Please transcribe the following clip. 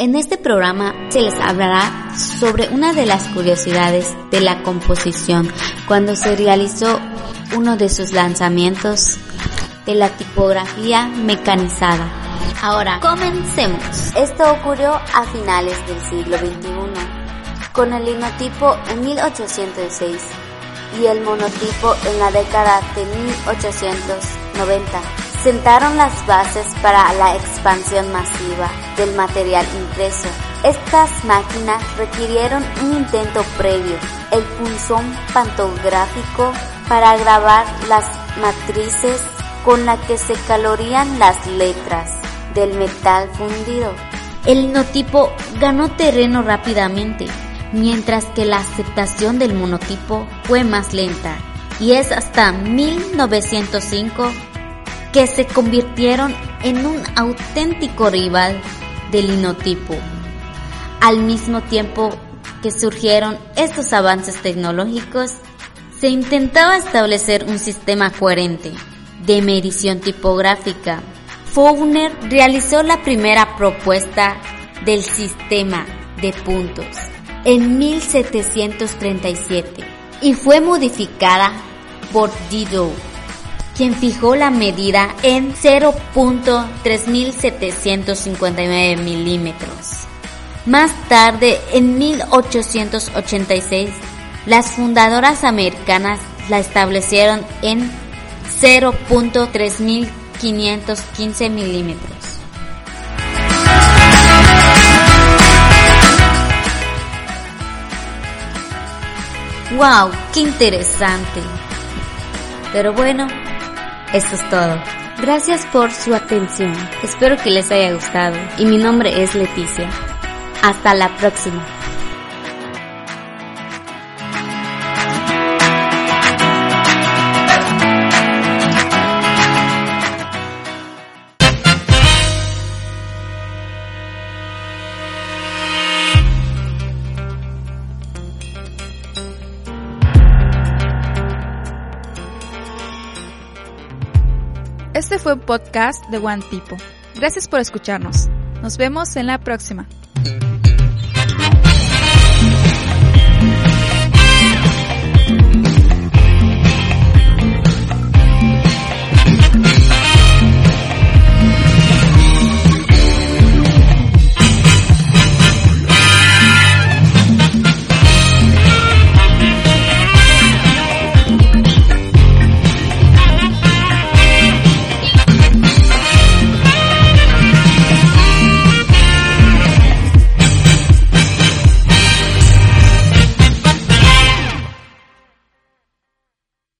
En este programa se les hablará sobre una de las curiosidades de la composición cuando se realizó uno de sus lanzamientos de la tipografía mecanizada. Ahora, comencemos. Esto ocurrió a finales del siglo XXI, con el linotipo en 1806 y el monotipo en la década de 1890 sentaron las bases para la expansión masiva del material impreso. Estas máquinas requirieron un intento previo, el punzón pantográfico, para grabar las matrices con la que se calorían las letras del metal fundido. El linotipo ganó terreno rápidamente, mientras que la aceptación del monotipo fue más lenta, y es hasta 1905 que se convirtieron en un auténtico rival del linotipo. Al mismo tiempo que surgieron estos avances tecnológicos, se intentaba establecer un sistema coherente de medición tipográfica. Faulkner realizó la primera propuesta del sistema de puntos en 1737 y fue modificada por Didot quien fijó la medida en 0.3759 milímetros. Más tarde, en 1886, las fundadoras americanas la establecieron en 0.3515 milímetros. ¡Wow! ¡Qué interesante! Pero bueno, eso es todo. Gracias por su atención. Espero que les haya gustado. Y mi nombre es Leticia. Hasta la próxima. Este fue un podcast de One Tipo. Gracias por escucharnos. Nos vemos en la próxima.